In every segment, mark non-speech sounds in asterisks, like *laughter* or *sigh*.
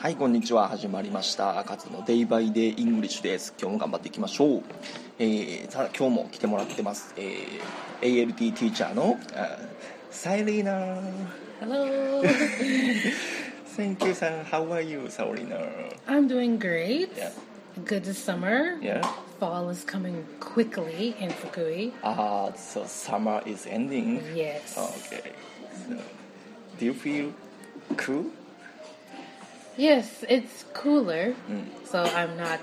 はい、こんにちは。始まりました。カツのデイバイデイイングリッシュです。今日も頑張っていきましょう。えー、さあ、今日も来てもらってます。えー、ALT ティーチャーのあサイリーナ Hello. Thank you, さん。How are you, サオリーナ I'm doing great. Yeah. Good summer. Yeah. Fall is coming quickly in Fukui. Ah, so summer is ending. Yes. Okay. So, do you feel cool? Yes, it's cooler, so I'm not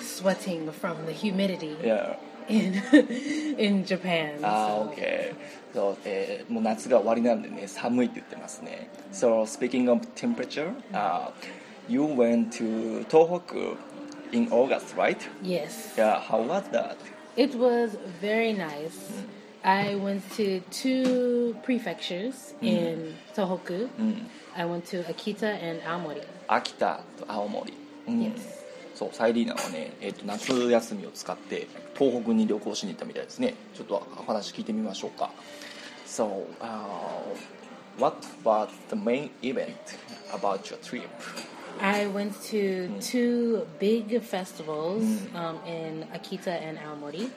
sweating from the humidity Yeah. in *laughs* in Japan. あー so- OK そう、えーもう夏が終わりなんでね寒いって言ってますね So speaking of temperature、uh, You went to 東北 in August right? Yes. Yeah, how was that? It was very nice. I went to two prefectures in Tohoku. I went to Akita and Aomori. 秋田と青森、うん Yes. そうサイリーナはね、えー、と夏休みを使って東北に旅行しに行ったみたいですねちょっとお話聞いてみましょうか So、uh, what was the main event about your trip? I went to two big festivals um, in Akita and Aomori.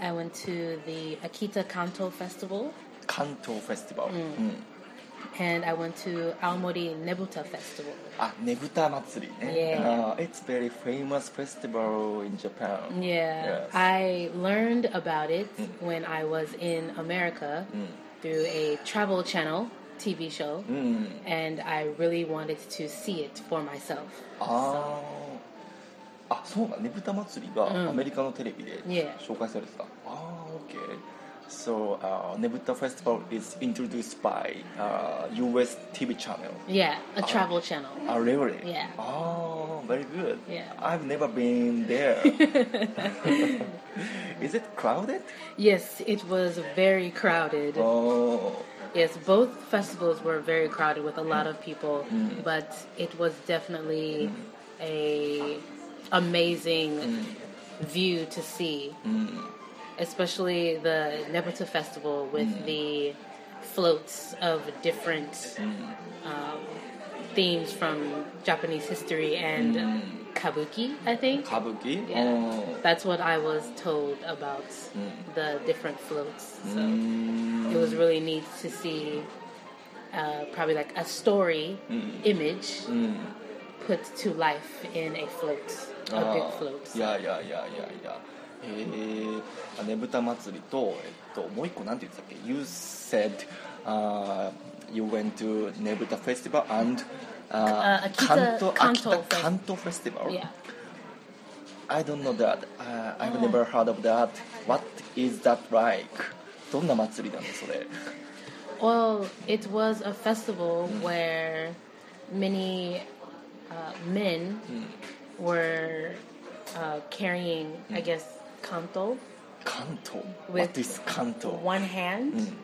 I went to the Akita Kanto Festival 関東フェスティバル、うん and I went to Aomori Nebuta Festival. あ、ねぶた祭りね。 Yeah. Uh, it's very famous festival in Japan. Yeah, Yes. I learned about it when I was in America through a Travel Channel TV show, うん。 and I really wanted to see it for myself. ああ。あ、そうだ、ねぶた祭りがうんアメリカのテレビで Yeah. 紹介されてた。ああ、OK。 so uh, Nebuta Festival is introduced by uh, U.S. TV channel. Yeah, a uh, travel uh, channel. Oh, really? Yeah. Oh, very good. Yeah. I've never been there. *laughs* is it crowded? Yes, it was very crowded. Oh. Yes, both festivals were very crowded with a lot of people, mm. but it was definitely mm. a amazing mm. view to see. Mm especially the Nebuta Festival with mm. the floats of different mm. um, themes from Japanese history and mm. kabuki, I think. Kabuki? Yeah. Oh. That's what I was told about mm. the different floats. So mm. it was mm. really neat to see uh, probably like a story mm. image put to life in a float, a big ah. float. Yeah, yeah, yeah, yeah, yeah. いやいやへえねぶた祭りと、えっと、もう一個なんて言ってたっけ You said、uh, you went to ねぶた festival and、uh, Uh, Akita- 関東 Kanto 秋田関東 festival Yeah. I don't know that、uh, I've never heard of that What is that like どんな祭りなのそれ Well, it was a festival where many uh, men were uh, carrying, I guess, kanto. Kanto. With what is kanto? One hand, mm.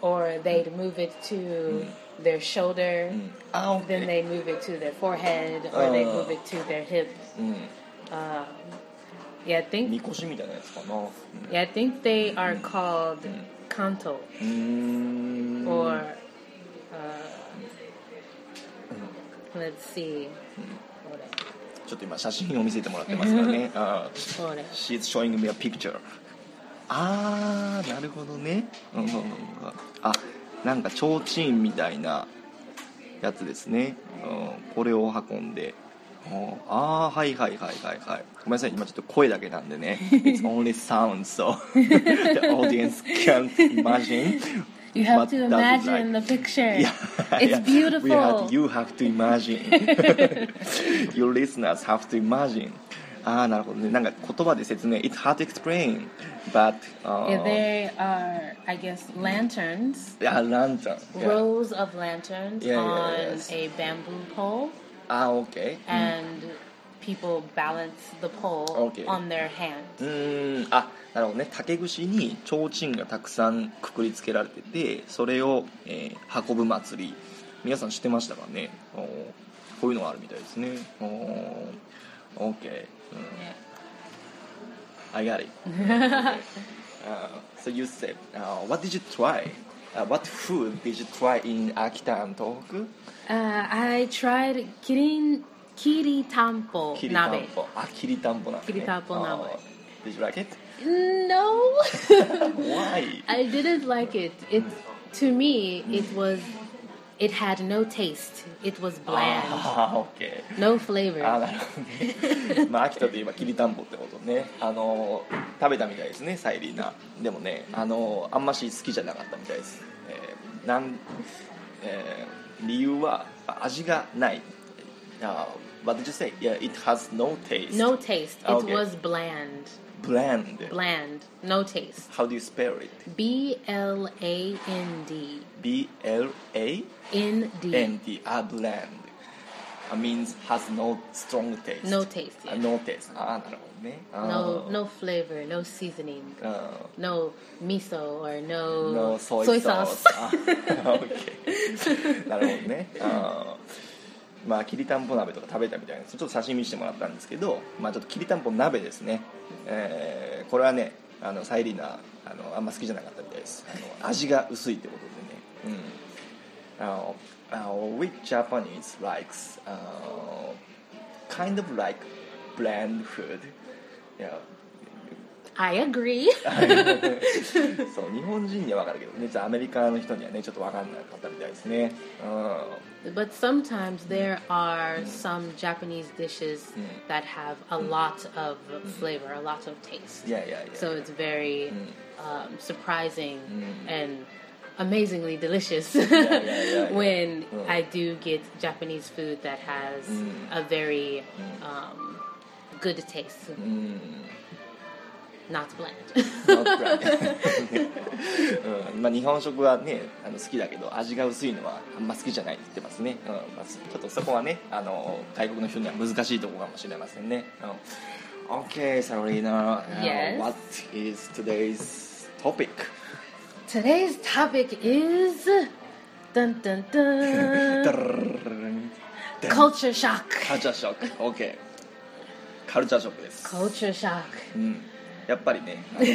or they'd move it to mm. their shoulder. Mm. Ah, okay. Then they move it to their forehead, or uh, they move it to their hip. Mm. Um, yeah, I think. Mm. Yeah, I think they mm. are called kanto, or uh, let's see. ちょっと今写真を見せてもらってますからね. She's showing me a picture. あーなるほどね。うんうんうんあなんか提灯みたいなやつですね、うん、これを運んで。うん。ああはいはいはいはいはい。ごめんなさい。今ちょっと声だけなんでね。It's only sound so *laughs* the audience can't imagine You have what to does it imagine like. the picture. Yeah, It's *laughs* yeah. beautiful. We have, you have to imagine. *laughs* Your listeners have to imagine. ああ、なるほどね。なんか言葉で説明。It's hard to explain. But, uh, Yeah, there are, I guess, lanterns, yeah, lantern. Yeah. rows of lanterns Yeah, yeah, on yes. a bamboo pole, ああ、OK。 and people balance the pole Okay. on their hand. うーん、あ、 なるほどね。竹串に提灯がたくさんくくりつけられてて、それを、えー運ぶ祭り。皆さん知ってましたかねおーこういうのがあるみたいですね。おー OK、うん. I got it. uh, so you said, uh, what did you try? Uh, what food did you try in Akita and Tohoku? Uh, I tried kirin きりたんぽきりたん鍋。ぽあきりたんぽなんですねきりたんぽ鍋あー Did you like it? No, *laughs* Why? I didn't like it. It to me it was it had no taste. It was bland, ああ*laughs* オッケー no あー flavor. なるほどねまあ秋田といえばきりたんぽってことねあのー食べたみたいですねサイリーナでもねあのーあんまし好きじゃなかったみたいです、えーなんえー理由はあ味がないあ *laughs* What did you say? Yeah, it has no taste No taste. It Okay. was bland, Bland. Bland. No taste. How do you spell it? B L A N D. B L A N D. N D. Ah, bland. It means has no strong taste. No taste. Yeah. Uh, no taste. Ah, No, ah. no flavor, no seasoning, ah. no miso or no, no soy, soy sauce. sauce. *laughs* okay. *laughs* まあきりたんぽ鍋とか食べたみたいなちょっと刺身してもらったんですけどまあちょっときりたんぽ鍋ですね、えーこれはねあのサイリーナあのあんま好きじゃなかったみたいです。あの味が薄いってことでね。うん。あのあの which Japanese likes、uh, kind of like bland food. Yeah. I agree. *laughs* *laughs* そう日本人には分かるけどねじゃあアメリカの人にはねちょっと分かんなかったみたいですね、う But sometimes there are some Japanese dishes that have a lot of flavor, a lot of taste. ん、いやいやいや So it's very um, surprising and amazingly delicious *laughs* yeah, yeah. when Mm. I do get Japanese food that has a very um, good taste, うん not bland. *laughs* うん。まあ、日本食はねあの好きだけど味が薄いのはあんま好きじゃないって言ってますね、うん。まあ、ちょっとそこはねあの外国の人には難しいところかもしれませんね、うん、OK Sarina、Yes. What is today's topic? Today's topic is dun dun dun. *laughs* Culture shock. カルチャーショック OK カルチャーショックです。Culture shock. うん、やっぱりね、あの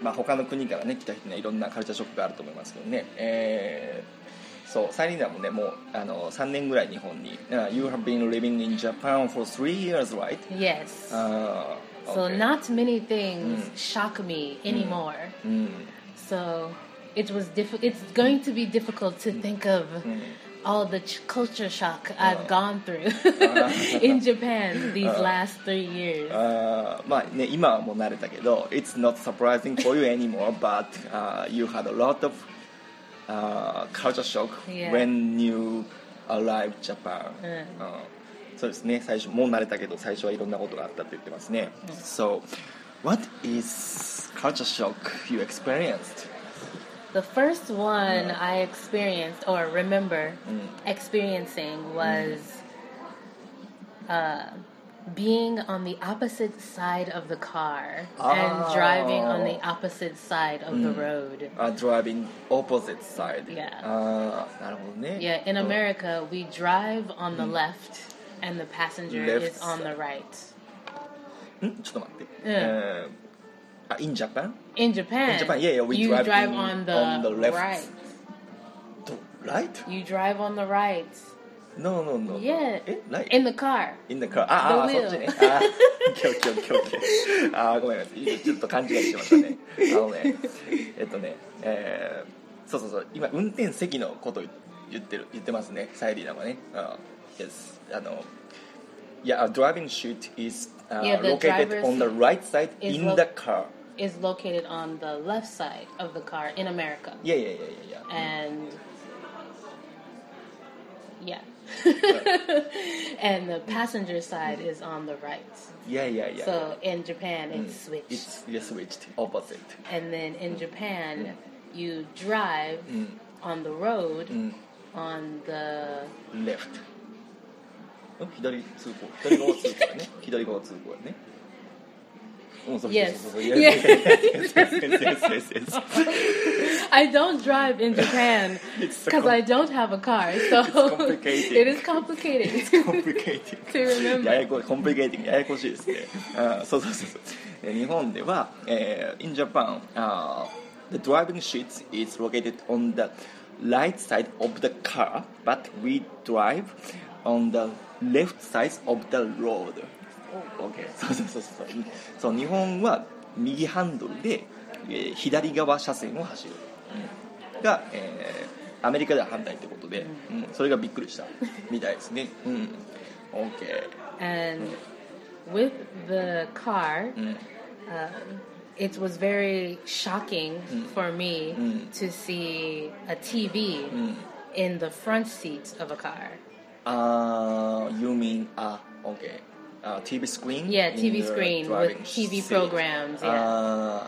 まあ他の国からね来た人にはいろんなカルチャーショックがあると思いますけどね、えーそうサイリーナもねもうあの3年ぐらい日本に、uh, You have been living in Japan for three years, right? Yes. Uh, So okay. not many things shock me anymore. うん、So it was diff- It's going to be difficult to think of all the ch- culture shock I've gone through *laughs* in Japan these last three years. あーまあね今はもう慣れたけど It's not surprising for you anymore but、uh, you had a lot of、uh, culture shock Yeah. when you arrived Japan、うんうんそうですね最初もう慣れたけど最初はいろんなことがあったって言ってますね、So what is culture shock you experienced? The first one I experienced or remember experiencing was uh, being on the opposite side of the car and driving on the opposite side of the road. Uh, driving opposite side Yeah. あーなるほどね Yeah, in うん America, we drive on the left and the passenger Left is on the right. んちょっと待って、えー あ In Japan? In Japan, In Japan, yeah, yeah, we you drive drive, in- on, the on the left. right. To right? You drive on the right. No, no, no. Yeah. え right? In the car. In the car. ああ、The そ.っちね。ああ、オッケーオッケーオッケー。ああ、ごめんなさい。ちょっと勘違いしてましたね。あのね、えっとね、えー、そうそうそう、今、運転席のこと言ってる、言ってますね、サイリーナはね。あ yes. あの、Yeah, a driving seat is、uh, Yeah, the located on the right side in lo- the car. Is located on the left side of the car in America. Yeah, yeah, yeah, yeah, yeah. And yeah. *laughs* and the passenger side is on the right. Yeah, yeah, yeah. So in Japan, it's mm. switched. It's yeah, switched, opposite. and then in mm. Japan, mm. you drive on the road on the left ん左通行左側通行だね左側通行だねうんそうそう Yes. そうそう Yeah. *laughs* Yes, yes, *laughs* yes, yes, yes. I don't drive in Japan It's because I don't have a car, so complicated. it is complicated complicated *laughs* to remember. ややこコンプリケーティングややこしいですねあそうそうそうそうえ日本では、えー in Japan、uh, the driving seat is located on the right side of the car but we drive on the left side of the road OK そうそうそうそうそう日本は右ハンドルで、えー左側車線を走る、うんが、えーアメリカでは反対ってことで、うんそれがびっくりしたみたいですねうん OK And with the car, うん um, it was very shocking for me Mm. to see a TV うん in the front seat of a car. Uh, you mean uh, okay, uh, TV screen? Yeah, TV screen with TV seat. programs. Yeah.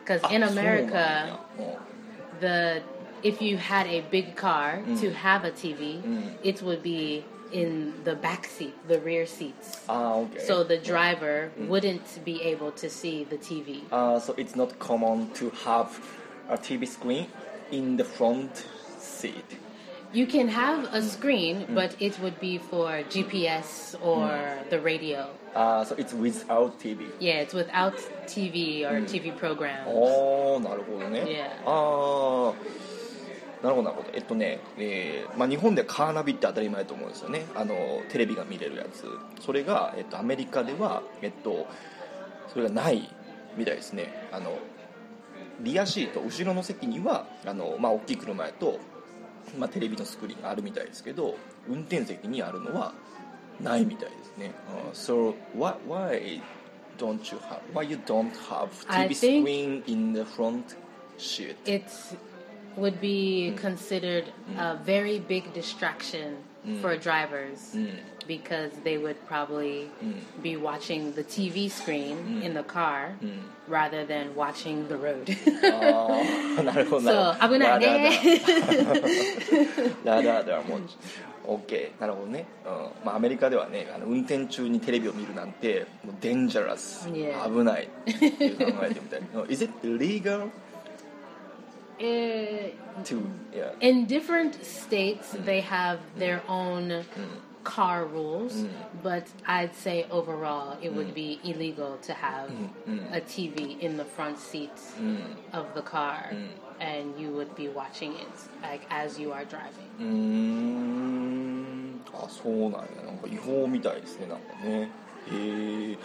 Because uh, in America, oh. the if you had a big car mm. to have a TV, mm. it would be in the back seat, the rear seats. Ah, okay. So the driver yeah. mm. wouldn't be able to see the TV. Uh, ah, so it's not common to have a TV screen in the front seat. You can have a screen, but it would be for GPS or the radio. Uh, so it's without TV. Yeah, it's without TV or TV program. おーなるほどね、Yeah. ああなるほどなるほどえっとね、えーまあ、日本でカーナビって当たり前だと思うんですよねあのテレビが見れるやつそれが、えっと、アメリカでは、えっと、それがないみたいですねあのリアシート後ろの席にはあの、まあ、大きい車やと、まあ、テレビのスクリーンがあるみたいですけど運転席にあるのはないみたいですね、uh, So why, why don't you have why you don't have TV screen in the front seat? It would be considered a very big distraction for drivers because they would probably be watching the TV screen in the car rather than watching the road. あ*laughs* あなるほどなるほどそう危ないねラダーダーも OK *laughs* *laughs* なるほどね、うんまあ、アメリカではねあの運転中にテレビを見るなんてもうデンジャラス Yeah. 危ないっていう考えてみたい Is it legal Eh, to yeah in different states, they have their own car rules, but I'd say overall it would be illegal to have a TV in the front seat of the car, and you would be watching it like as you are driving. うーんあそうなんやなんか違法みたいですねなんかねへえ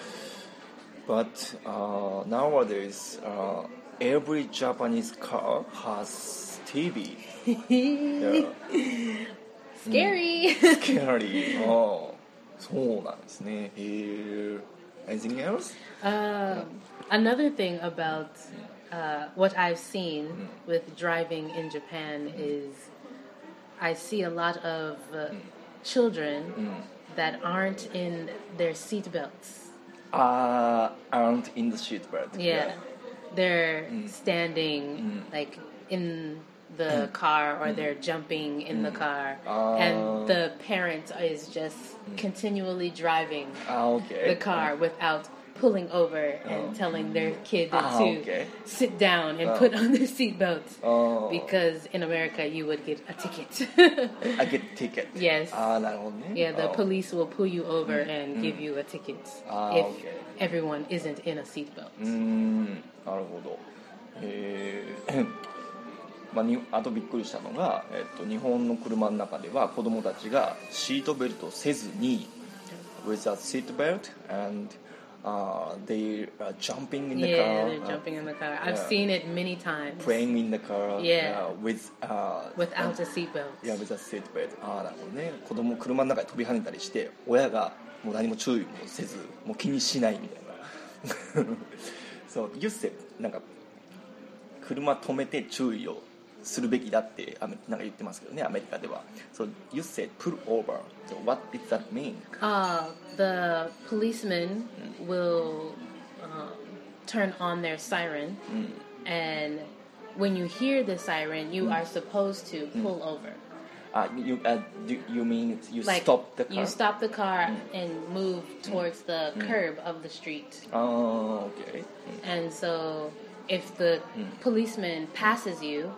But uh, nowadays uh, every Japanese car has TV *laughs* yeah. Scary. *laughs* Scary ああそうなんですねへえ Anything else? Um, another thing about uh, what I've seen with driving in Japan is I see a lot of uh, children that aren't in their seat belts. Uh, aren't in the seat belt Yeah. they're mm. standing mm. like in the mm. car or they're jumping in the car uh, and oh. the parent is just continually driving ah, okay. the car without pulling over and oh. telling their kid ah, to okay. sit down and oh. put on their seatbelt oh. because in America you would get a ticket. I get a ticket. *laughs* Yes. Ah, yeah, the oh. police will pull you over mm. and mm. give you a ticket ah, if okay. everyone isn't in a seatbelt. Mm. なるほどえーまあ、にあとびっくりしたのが、えっと、日本の車の中では子供たちがシートベルトをせずに without seat belt and uh, they are jumping in the Yeah, car they're uh, jumping in the car. I've yeah. seen it many times playing in the car Yeah. uh, with uh, without a seatbelt. いや、with a seat belt ああなるほどね子供車の中で飛び跳ねたりして親がもう何も注意もせずもう気にしないみたいなそうユッセなんか車止めて注意をするべきだってなんか言ってますけどねアメリカではそうユッセ pull over so what does that mean Uh, the policemen will um, turn on their siren, and when you hear the siren, you are supposed to pull over. Uh, you uh, do, you mean you like stop the car? You stop the car mm. and move mm. towards mm. the curb mm. of the street. Oh, okay. Mm. And so, if the mm. policeman passes you,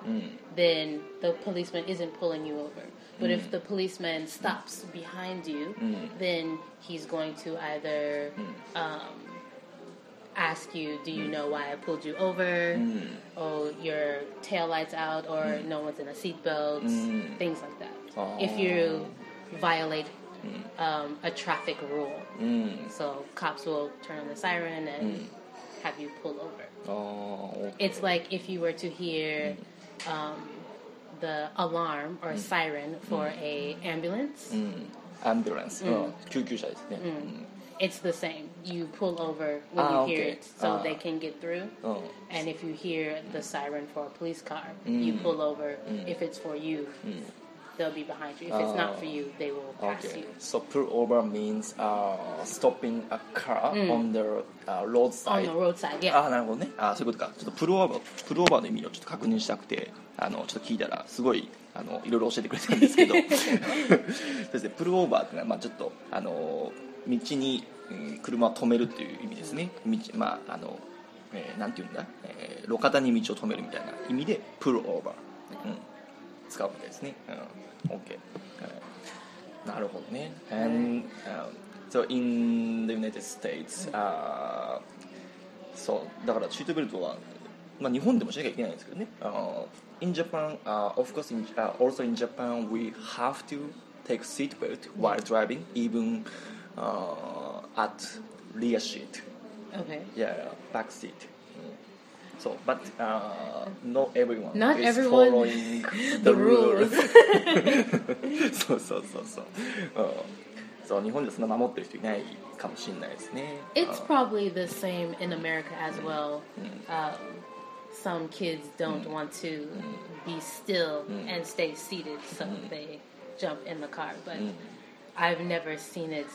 then the policeman isn't pulling you over. But if the policeman stops behind you, then he's going to either um, ask you, "Do you know why I pulled you over?" Or your tail lights out, or no one's in a seatbelt, things like that. Oh. If you violate um, a traffic rule. うん、 So cops will turn on the siren and have you pull over. ああお It's like if you were to hear um, the alarm or siren for a ambulance. うんアンビュランス、うん救急車ですね、 It's the same. You pull over when Ah, you hear okay. it so Ah. they can get through. うんうん And if you hear the siren for a police car, you pull over. If it's for you, they'll be behind you. If it's not for you, they will pass Okay, you. so pull over means uh, stopping a car on the uh, On roadside. the roadside, あ yeah. あなるほどねあそういうことかちょっとプルオーバープルオーバーの意味をちょっと確認したくてあのちょっと聞いたらすごいあのいろいろ教えてくれたんですけどそうですねプルオーバーっていうのは、まあ、ちょっとあの *laughs* 道に、車を止めるっていう意味ですね。道まああの、えーなんていうんだ、えー路肩に道を止めるみたいな意味でプルオーバー、うん、使うわけですね、うん、OK、はいなるほどね。And、um, so in the United States、uh, そう。だからシートベルトは、まあ、日本でもしなきゃいけないんですけどね、uh, in Japan、uh, of course in、uh, also in Japan we have to take seat belt while driving even、uh, at rear seat Okay. yeah back seat そう but、uh, not everyone Not is everyone- following *laughs* the The rule rules. *laughs* そうそうそうそう、うん、そう日本でそんな守ってる人いないかもしれないですね It's うん probably the same in America as well. Um, some kids don't want to be still and stay seated, so they jump in the car. But I've never seen it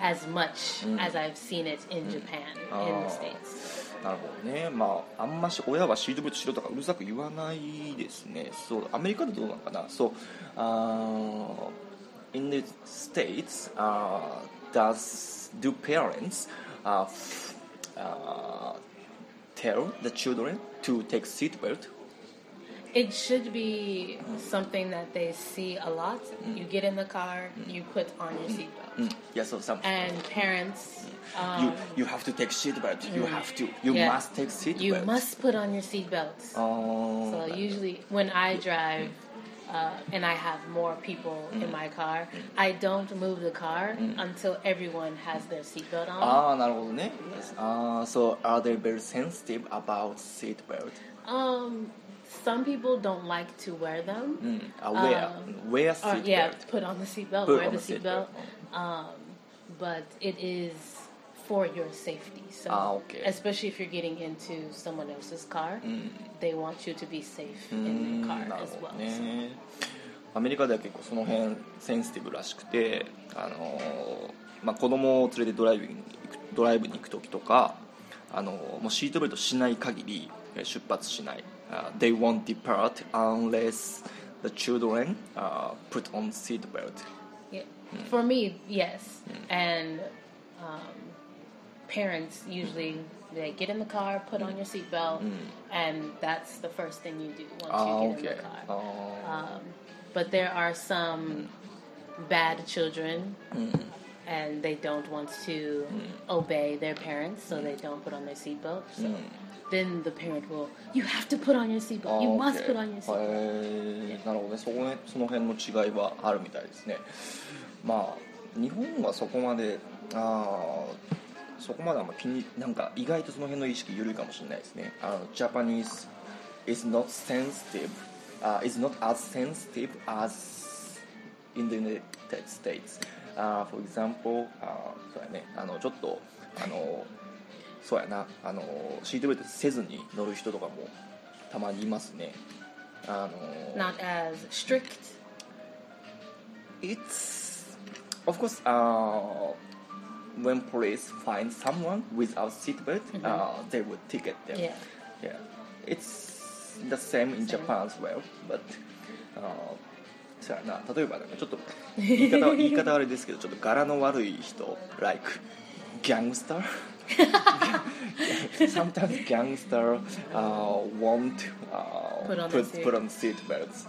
as much as I've seen it in Japan, in Ah. the States. なるほどねまああんまし親はシートベルトしろとかうるさく言わないですねそうアメリカでどうなのかなそうあー in the states uh, does do parents uh, f- uh, tell the children to take seat belt It should be something that they see a lot. You get in the car, you put on your seatbelt. うんいやそう some And parents, you um, you have to take seat belt you have to you Yeah. must take seat you belt must put on your seatbelts. あー So usually when I drive uh, and I have more people in my car, I don't move the car until everyone has their seatbelt on. ああなるほどねああ so are they very sensitive about seat belt Um, some people don't like to wear them. うんあ wear wear Or seat yeah, belt put on the seatbelt, Put wear on the the seatbelt. seatbelt. Um, but it is for your safety. So Ah, okay. especially if you're getting into someone else's car, they want you to be safe う in ん their car as ほ well. アメリカでは結構その辺センシティブらしくてあのーまあ子供を連れてドライブに行くドライブに行く時とかあのーもうシートベルトしない限りえー出発しない、Uh, They won't depart unless the children、uh, put on seat belt Mm. For me, yes. Mm. And um, parents usually they get in the car, put mm. on your seatbelt, hmm. and that's the first thing you do once oh, you get okay. in the car. Oh. Um, but there are some hmm. bad children. Hmm. And they don't want to obey their parents, so they don't put on their seatbelt. So then the parent will, you have to put on your seatbelt. You must put on your seatbelt. なるほどね。そこね、その辺の違いはあるみたいですね。まあ日本はそこまであーそこまであんま気になんか意外とその辺の意識緩いかもしれないですね。あの Japanese is not sensitive、uh, is not as sensitive as in the United States、uh, for example、uh, そうやね。あのちょっとあのそうやな。あのシートベルトせずに乗る人とかもたまにいますね。あの Not as strict? It's of course uh, when police find someone without seatbelt, uh, they would ticket them. Yeah. yeah. It's the same in Japan as well, but uh, そうやな例えばなんかちょっと言い方は言い方はあれですけどちょっと柄の悪い人 *laughs* like gangster *laughs* *laughs* sometimes gangster uh, won't uh, Put on the put, seat- put on seat belts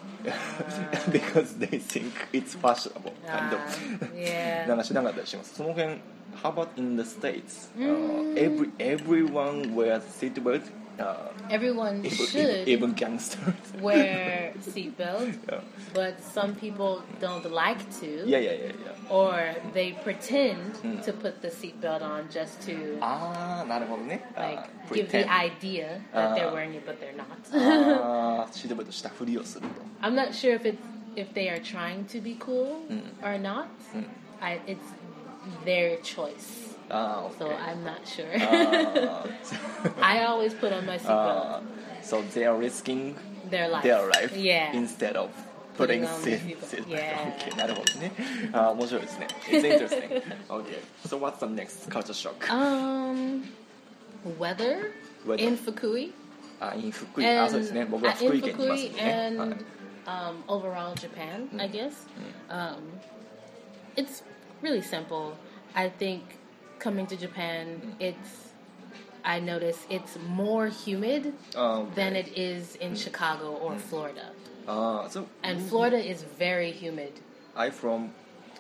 *laughs* because they think it's fashionable kind Ah, of *laughs* yeah. なんかしなかったりしますその辺 how about in the states、uh, every everyone wears seat belt uh, everyone even, should even gangsters *laughs* wear *laughs* seatbelts yeah. but some people don't like to yeah yeah yeah, yeah. or they pretend mm. to put the seatbelt on just to ah, like uh, give the idea that uh, they're wearing it but they're not *laughs* I'm not sure if it's if they are trying to be cool mm. or not mm. I, it's their choice Ah, okay. So I'm not sure. Ah. *laughs* I always put on my uh, seatbelt. Ah. so they are risking their life, their life yeah. instead of putting, putting seat, seatbelt. Yeah. *laughs* Okay, なるほどね。あ、面白いですね。It's *laughs* uh, interesting. okay. So what's the next culture shock? Um, weather, weather. in Fukui. Uh, あ、in Fukui. Ah, and, あ、そうですね。僕は福井県にいますね。And, eh? um, overall Japan, mm. I guess. Mm. Um, it's really simple. I think coming to Japan, it's I notice it's more humid あー OK than it is in Chicago or Florida. あー so And Florida is very humid. I from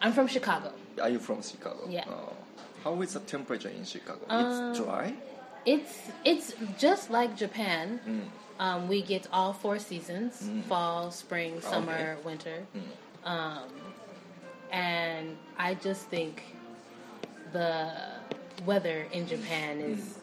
I'm from Chicago. Are you from Chicago? Yeah. Uh, how is the temperature in Chicago? Uh, it's dry. It's it's just like Japan. Mm. Um, we get all four seasons: fall, spring, summer, Okay. winter. Um, and I just think the weather in Japan is mm.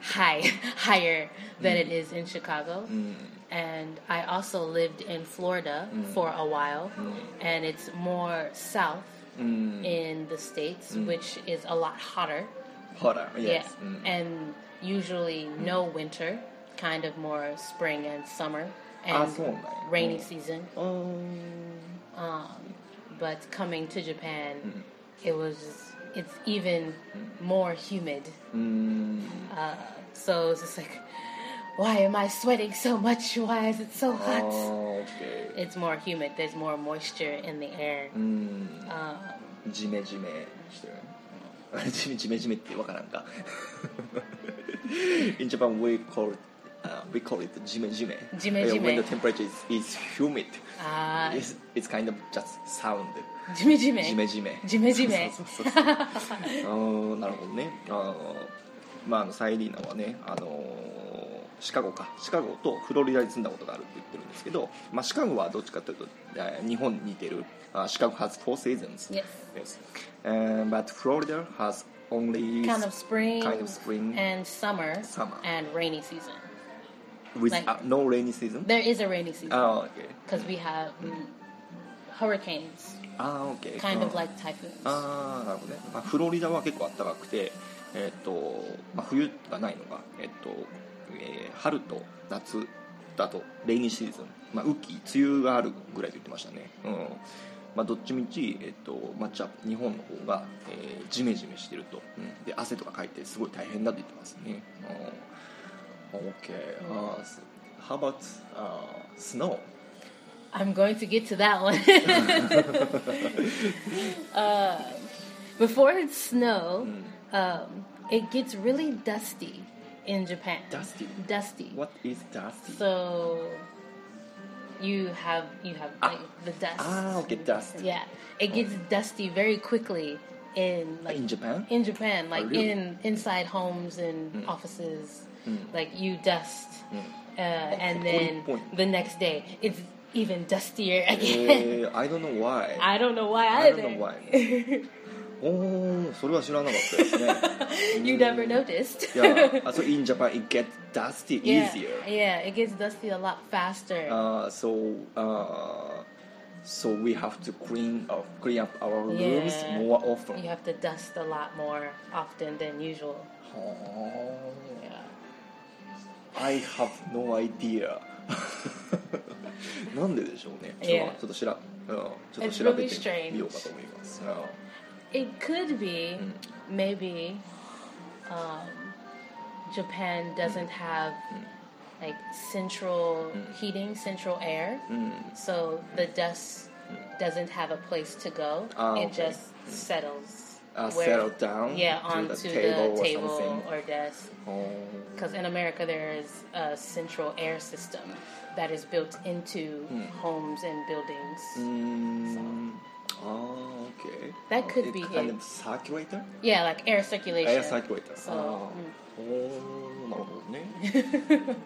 high, *laughs* higher than mm. it is in Chicago. Mm. And I also lived in Florida mm. for a while, mm. and it's more south mm. in the states, which is a lot hotter. Hotter, yes. Yeah. And usually no winter, kind of more spring and summer ah, and rainy season. Oh. Um, but coming to Japan, it was it's even more humid. Mm. Uh, so it's just like, why am I sweating so much? Why is it so hot? Oh, okay. It's more humid. There's more moisture in the air. Mm. Um, *laughs* *laughs* In Japan we call it uh, we call it jime jime. Jime jime. When the temperature is, is humid, ah. it's, it's kind of just sound. ジメジメ。ジメジメジメジメそうそうそうそうあーなるほどねあーまああのサイリーナはねあのーシカゴかシカゴとフロリダに住んだことがあるって言ってるんですけど、まあ、シカゴはどっちかというとえー日本に似てるあシカゴ has four seasons Yes. yes and but Florida has only kind of spring, kind of spring and summer, Summer. and rainy season. with like- uh, no rainy season There is a rainy season あー OK because we have mm, hurricanes, あー OK kind うん。of like typhoons. ああなるほどね、まあ、フロリダは結構暖かくて、えっとまあ、冬がないのが、えっとえー春と夏だとレイニーシーズン、まあ、雨季梅雨があるぐらいと言ってましたね、うん。まあ、どっちみち、えっとまあ、じゃあ日本の方が、えージメジメしてると、うん、で汗とかかいてすごい大変だと言ってますね、うん、OK、uh, How about、uh, snow? I'm going to get to that one. *laughs* uh, before it snow, um, it gets really dusty in Japan. Dusty? Dusty. What is dusty? So you have you have like the dust. ah, okay, dust. Yeah, it gets dusty very quickly in like In Japan? In Japan, like Oh, really? in inside homes and offices, like you dust, uh, and then point. the next day it's even dustier again. えー I don't know why. I don't know why I either. don't know why. *laughs* おお、それは知らなかったですね。 you never noticed. yeah, *laughs* uh, so in Japan it gets dusty yeah, easier. yeah, it gets dusty a lot faster. Uh, so uh, so we have to clean up clean up our rooms Yeah. more often. you have to dust a lot more often than usual. は Yeah. あ I have no idea. *laughs* *laughs* なんででしょうね。ちょ Yeah. っとちょっとしら、うん、ちょっと It's 調べ really てみようかと思います。Uh, It could be maybe um, Japan doesn't have like central heating, central air, so the dust doesn't have a place to go. Ah, it okay. just settles. Uh, where- settle down Yeah, to onto the table, the or table something. or desk. Because in America, there is a central air system that is built into homes and buildings. うーん Oh, okay. That Oh, could it's be kind it. of circulator? Yeah, like air circulation. Air circulator. So, あーおーなるほどね。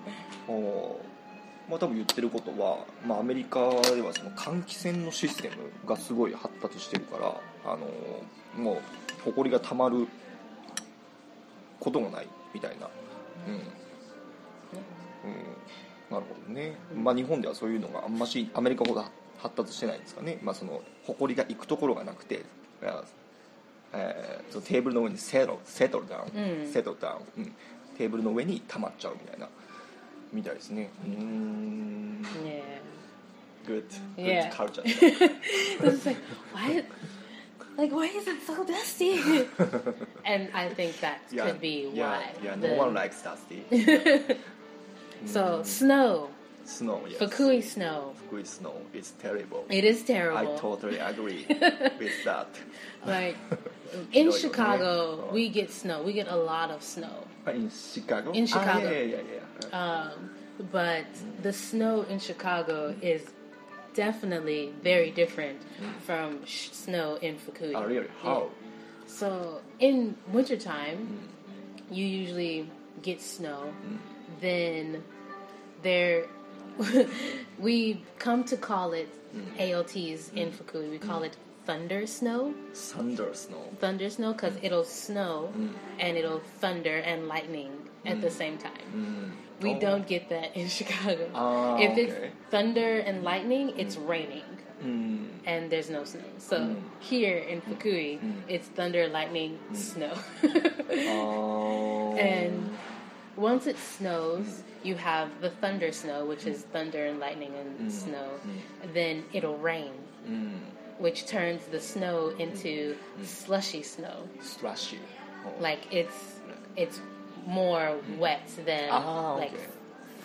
おーまあ多分言ってることは、まあ、アメリカではその換気扇のシステムがすごい発達してるからあのもう埃がたまることがないみたいな、うん。うん、なるほどね、まあ、日本ではそういうのがあんましアメリカほど発達してないんですかね、まあ、その埃が行くところがなくて、あえーそのテーブルの上にセトルセトルダウン、うん。セトルダウン、うん、テーブルの上に溜まっちゃうみたいなみたいですね。うーん。good good Yeah. culture It's like why, like why is it so dusty? *laughs* and I think that yeah, could be yeah, why. yeah the- no one likes dusty *laughs* so snow, snow yes Fukui snow. Fukui snow is terrible It is terrible. I totally agree *laughs* with that Like in Chicago, yeah. we get snow. We get a lot of snow. in Chicago In Chicago. ah, yeah yeah yeah, yeah. Um, but the snow in Chicago is definitely very different from sh- snow in Fukui. oh really Yeah. how So in wintertime, you usually get snow. Then there, *laughs* we come to call it AOTs in Fukui. We call it thunder snow. Thunder snow. Thunder snow because it'll snow mm. and it'll thunder and lightning mm. at the mm. same time. Mm. We oh. don't get that in *laughs* Chicago. Ah, if okay. it's thunder and lightning, it's raining. Mm. And there's no snow. So mm. here in Fukui, it's thunder, lightning, snow. oh. *laughs* And once it snows, you have the thunder snow, which is thunder and lightning and snow. Then it'll rain which turns the snow into slushy snow. Slushy. Oh. Like it's it's more wet than ah, okay. like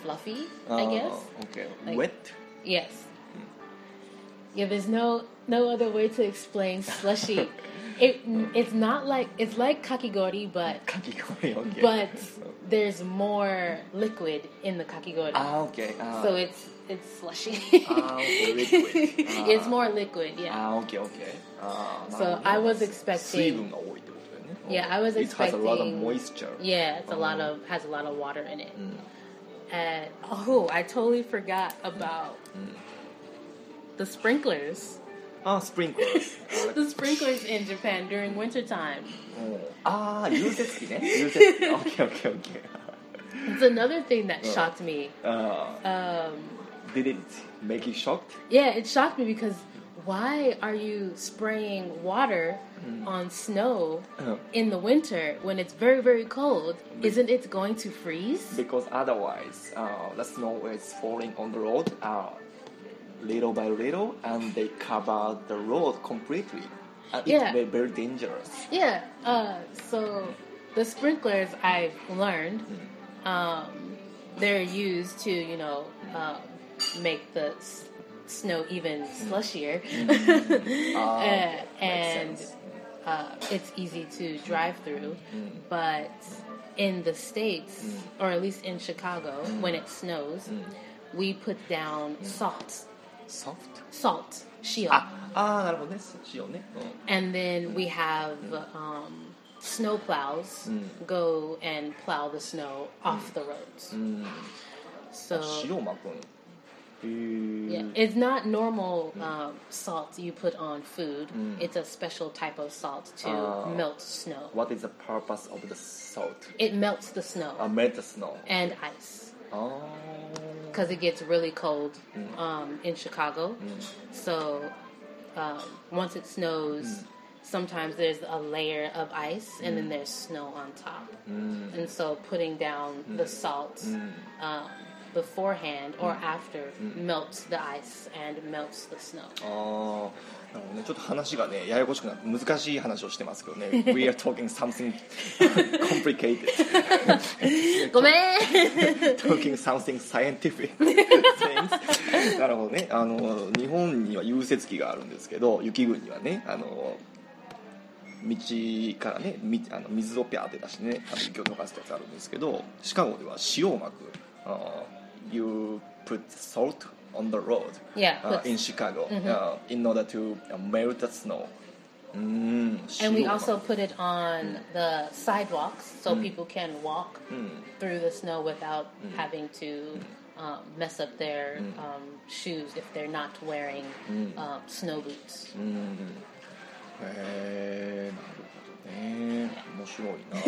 fluffy, I oh, guess. Okay. Like, wet? Yes. Hmm. Yeah, there's no no other way to explain slushy. *laughs* it it's not like it's like kakigori, but kakigori, okay. But there's more liquid in the kakigori. Ah, okay. Ah. So it's it's slushy. あー OK *laughs* liquid it's more liquid, yeah. あー OK OK あー So なるほど I was 水 expecting 分が多いってことだよね Yeah, I was It has a lot of expecting- moisture Yeah, it's a lot Oh. of has a lot of water in it. Mm. And oh, I totally forgot about Mm. the sprinklers. あースプリンクラー *laughs* The sprinklers in Japan during winter time. ああ*laughs* 融雪機ね融雪機 OKOKOK It's another thing that shocked me. あ Um, ー did it make you shocked? yeah, it shocked me because why are you spraying water on snow Uh, in the winter when it's very very cold? Isn't it going to freeze? because otherwise uh, the snow is falling on the road uh, little by little and they cover the road completely and Yeah. it's very, very dangerous Yeah. Uh, so the sprinklers I've learned, um, they're used to you know um, make the s- snow even slushier. Mm-hmm. *laughs* Uh, and, uh, it's easy to drive through, mm. but in the States, mm. or at least in Chicago, mm. when it snows, we put down salt. Soft? Salt. Shield. Ah, ah, and then we have um, snow plows go and plow the snow off the roads. So, Mm. Yeah, it's not normal um, salt you put on food. Mm. It's a special type of salt to uh, melt snow. What is the purpose of the salt? It melts the snow. Uh, melt the snow. And ice. Oh. Because it gets really cold mm. um, in Chicago. Mm. So um, once it snows, sometimes there's a layer of ice and then there's snow on top. And so putting down the salt. Um, beforehand or after melts the ice and melts the snow. ああなるほどね。ちょっと話がねややこしくなって難しい話をしてますけどね。*laughs* We are talking something *laughs* complicated. *laughs* ごめん。Talking something scientific なるほどね。あの日本には融雪機があるんですけど雪国にはねあの道からねみあの水をピャーって出してねあの雪を溶かすやつあるんですけどシカゴでは塩をまくあー You put salt on the road Yeah, uh, puts- in Chicago uh, in order to uh, melt the snow. Mm, And we 白馬 also put it on the sidewalks so people can walk through the snow without having to um, mess up their um, shoes if they're not wearing um, snow boots. へえなるほどね面白いな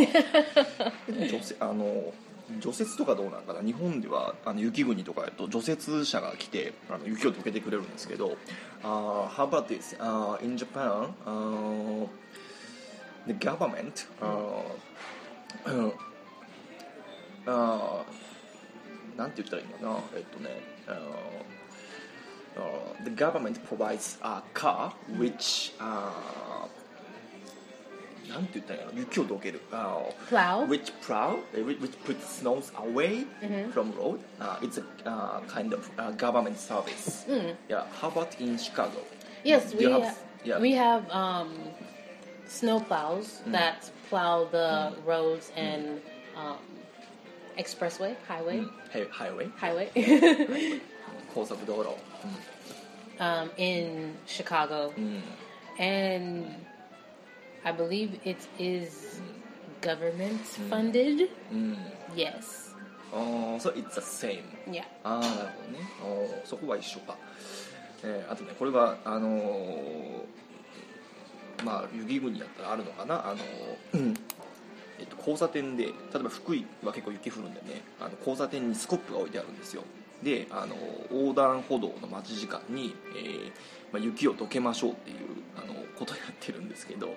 でも除雪あの *laughs* 除雪とかどうなんかな日本ではあの雪国とかやと除雪車が来てあの雪を溶けてくれるんですけどあ How about this?、Uh, in Japan、uh, the government、uh, うんあーなんて言ったらいいのかなえっとねあー uh, the government provides a car which uh, なんて言ったらいいの雪をどける、uh, Plow? which plow uh, which, which puts snows away from road uh, it's a uh, kind of uh, government service yeah how about in Chicago Yes, Do we you have- have, yeah. we have um, snow plows that plow the roads and um, expressway, highway, Hi- highway highway *laughs* 高速道路 um, in Chicago, and I believe it is government funded. Yes, あー so it's the same. Yeah. ああなるほどね。おーそこは一緒か、えーあとねこれはあのーまあ雪国やったらあるのかな？あのーうん。えっと、交差点で例えば福井は結構雪降るんでね。あの交差点にスコップが置いてあるんですよ。であの横断歩道の待ち時間に、えーまあ、雪を溶けましょうっていうあのことをやってるんですけど、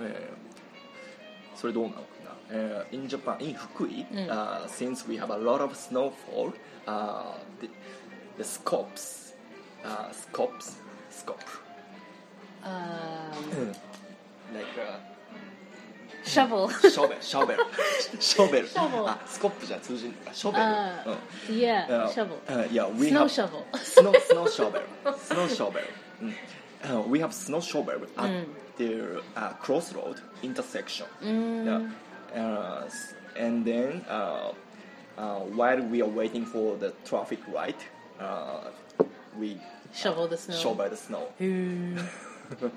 えーそれどうなのかな、えー in Japan in 福井、uh, since we have a lot of snowfall uh, the, the scopes uh, scopes scope Um, like a shovel. ショベルショベルショベル Shovel あスコップじゃ通じんのかショベル、 Uh, *laughs* うん yeah, Uh, shovel. uh, yeah, we Snow have shovel. snow snow shovel, *laughs* snow shovel. Mm. Uh, we have snow shovel at the uh, crossroad intersection. Yeah. Uh, s- and then uh, uh, while we are waiting for the traffic light, uh, we Shovel the snow. shovel the snow. Mm. *laughs*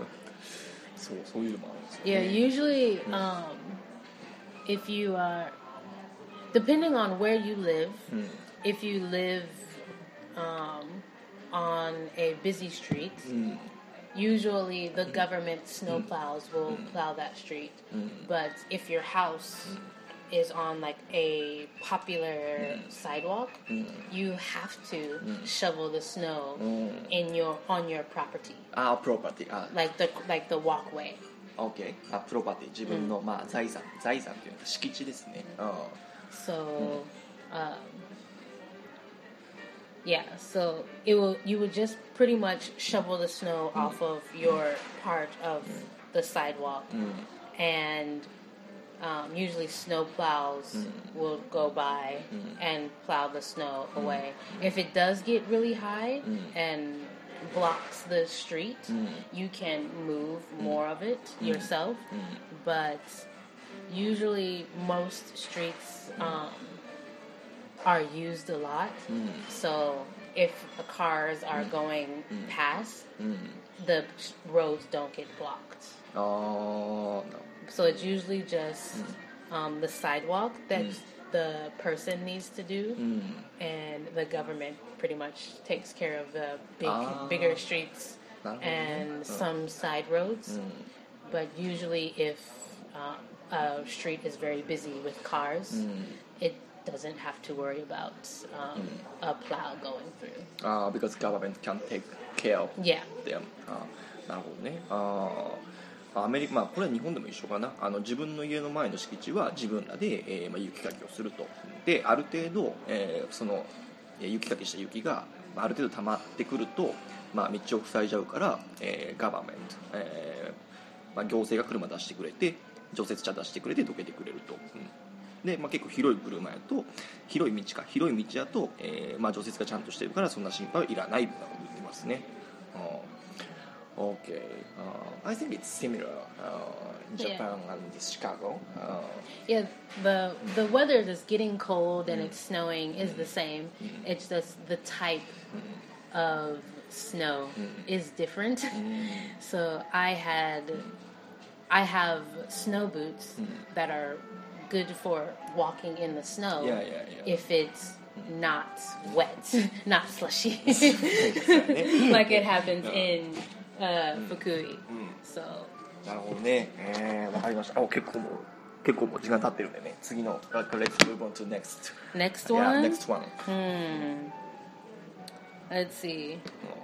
そうそういうのもあるんですよ Yeah, ね。 usually, um, if you are, depending on where you live, if you live um, on a busy street, usually the government snow plows will plow that street. But if your house is on like a popular sidewalk, you have to shovel the snow in your on your property, あ、プロパティ、あ、 like the like the walkway. OK。あ、プロパティ、自分の、まあ財産、財産っていうのは敷地ですね。うん。 So, um, yeah. So it will you would just pretty much shovel the snow off of your part of the sidewalk, and um, usually snow plows mm. will go by mm. and plow the snow mm. away. If it does get really high and blocks the street, you can move more of it yourself, but usually most streets um, are used a lot. So if the cars are going past, the roads don't get blocked. Oh no. So it's usually just um, the sidewalk that the person needs to do, and the government pretty much takes care of the big, ah. bigger streets and some side roads. But usually, if uh, a street is very busy with cars, it doesn't have to worry about um, a plow going through. あー because government can take care of Yeah. them. なるほどね。あーアメリカまあこれは日本でも一緒かな。あの自分の家の前の敷地は自分らで、えーまあ、雪かきをすると。である程度、えーそのえー雪かきした雪がまあある程度溜まってくると、まあ、道を塞いじゃうから、えーガバメント、えーまあ、行政が車出してくれて除雪車出してくれてどけてくれると、うんで、まあ、結構広い車やと広い道か広い道やと、えーまあ、除雪がちゃんとしてるからそんな心配はいらないみたいなこと言ってますね。Okay, uh, I think it's similar uh, in Yeah. Japan and in Chicago. Uh, Yeah, the the weather that's getting cold and it's snowing is the same. It's just the type of snow is different. so I had, I have snow boots that are good for walking in the snow. Yeah, yeah, yeah. If it's not wet, *laughs* not slushy, *laughs* そうね like it happens in uh, Fukui. So なるほどねえー、わかりましたあ結構もう結構もう時間経ってるんでね次の Let's move on to next next yeah one. next one Hmm. Let's see.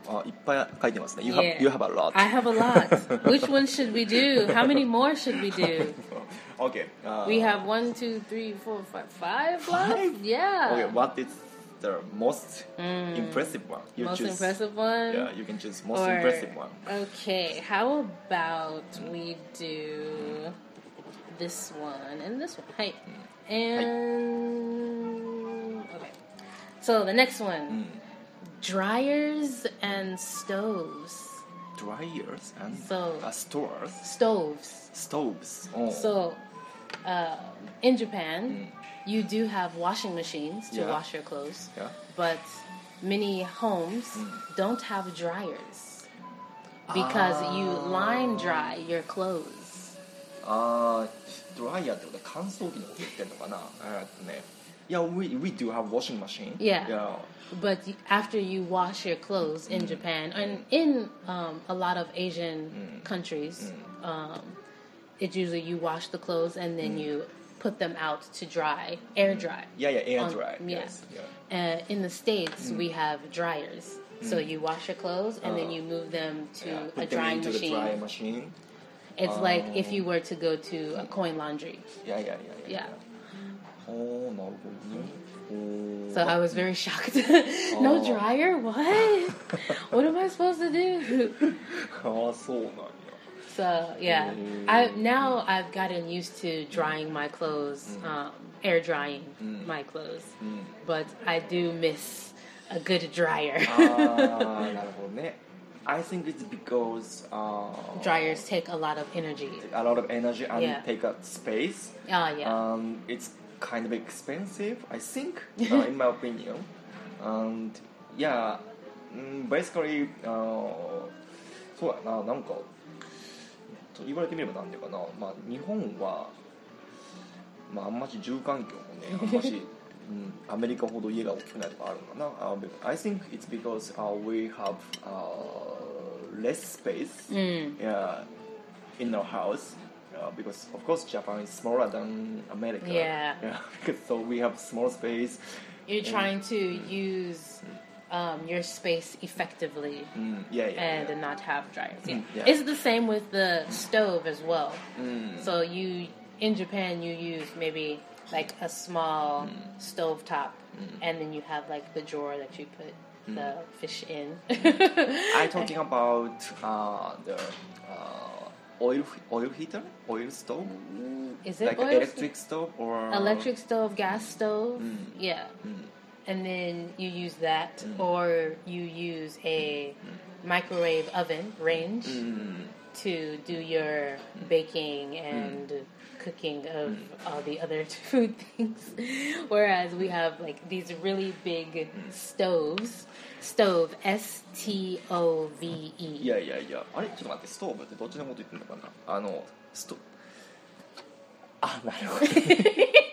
あいっぱい書いてますね You have, Yeah. you have a lot I have a lot. *laughs* Which one should we do? How many more should we do? Okay uh, We have one, two, three, four, five, five. Five? Yeah. okay what is the most impressive one you Mm. Most choose impressive one. yeah you can choose most Or- impressive one Okay. How about we do this one and this one? Hi. And okay. So the next one, dryers and stoves. dryers and So- uh, stores Stoves. stoves oh So, um, in Japan, mm. you do have washing machines to yeah. wash your clothes, yeah. but many homes mm. don't have dryers because you ah. line dry your clothes. Ah, あドライヤーってことは乾燥機のこと言ってんのかなえっとね Yeah, we, we do have washing machine. Yeah. yeah. But after you wash your clothes in mm. Japan and in um, a lot of Asian mm. countries, mm. um, it's usually you wash the clothes and then you put them out to dry, air dry. yeah yeah air on- dry yeah. yes yeah Uh, in the states, we have dryers. So you wash your clothes and then Uh, you move them to yeah, a put them drying into the machine. dry machine It's like if you were to go to a coin laundry. いやいやいやいや Yeah. おーなるほどねおー So I was very shocked. *laughs* no Oh. dryer? What? *laughs* what am I supposed to do? *laughs* ああそうなんや So yeah, I now I've gotten used to drying my clothes, um, air drying my clothes, but I do miss a good dryer. ああなるほ*laughs* どね I think it's because uh, Dryers take a lot of energy. a lot of energy and Yeah. take up space Oh yeah. um, it's kind of expensive I think *laughs* uh, in my opinion and yeah mm, basically uh, そうやななんか と言われてみればなんていうかな、まあ、日本は、まあ、あんまし住環境もねあんまし、うん、アメリカほど家が大きくないとかあるのかな、uh, but *laughs* I think it's because、uh, we have、uh, less space Mm. yeah, in our house uh, because of course Japan is smaller than America. Yeah. yeah. *laughs* so we have small space. You're trying to use um, your space effectively Mm, yeah, yeah. and yeah. not have dryers. Yeah. Mm, yeah. It's the same with the stove as well. Mm. So you in Japan you use maybe like a small Mm. stove top and then you have like the drawer that you put the fish in. *laughs* I'm talking about uh, the uh, oil oil heater, oil stove, Is it like electric stove or electric stove, gas stove? Mm. Yeah Mm. And then you use that or you use a microwave oven range Mm. to do your baking and cooking of all the other *laughs* food things. Whereas we have like these really big stoves. Stove S T O V い E. やいやいやあれちょっと待ってストーブってどっちのこと言ってんのかなあのストあなるほど *laughs*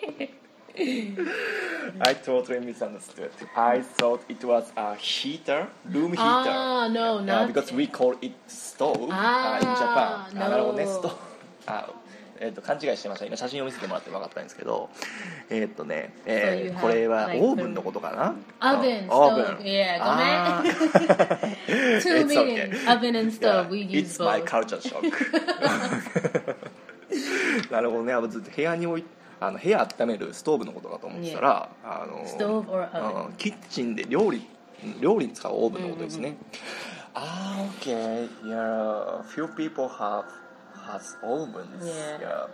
I totally misunderstood I thought it was a heater room heater Ah, no, Uh, not because we call it stove Ah, uh, in Japan あなるほどね no. ストーブあえっと勘違いしてました今写真を見せてもらって分かったんですけどえっとね、えーこれはオーブンのことかな Oven, あオーブ.ン Yeah, あ go ー Two It's meaning okay. oven and stove. Yeah, we use it's my culture shock なるほどねあのずっと部屋に置いあの部屋温めるストーブのことかと思ってたら、あのうんキッチンで料理料理に使うオーブンのことですね。Ah, ah, okay. Yeah, few people have has ovens. Yeah. Yeah,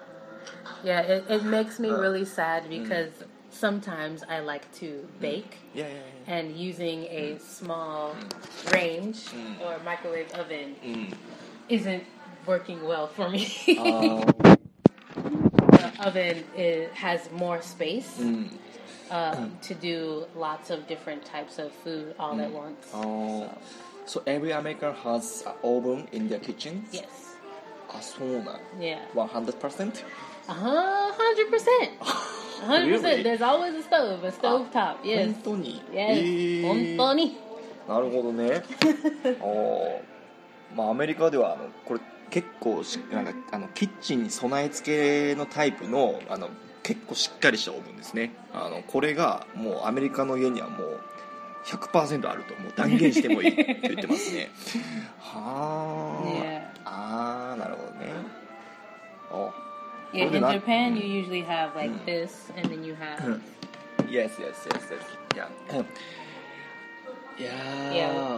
yeah it, it makes me uh, really sad mm. because sometimes I like to mm. bake. Yeah, yeah, yeah. And using a mm. small range or microwave oven isn't working well for me. Oh. *laughs* oven is, has more space, うん um, to do lots of different types of food all at once. Oh. So every American has an oven in their kitchen? Yes. あ、そうなん Yeah. 100%? A hundred *laughs* percent. A hundred Really? percent. There's always a stove, a stove top. 本 Yes. 当に Yes. えー本当に。なるほどねあーまあアメリカではあのこれ *laughs* *laughs* 結構なんかあのキッチンに備え付けのタイプの,あの結構しっかりしたオーブンですね。あのこれがもうアメリカの家にはもう100%あるともう断言してもいいっ言ってますね。*laughs* はあ、ああなるほどね。お Yeah, in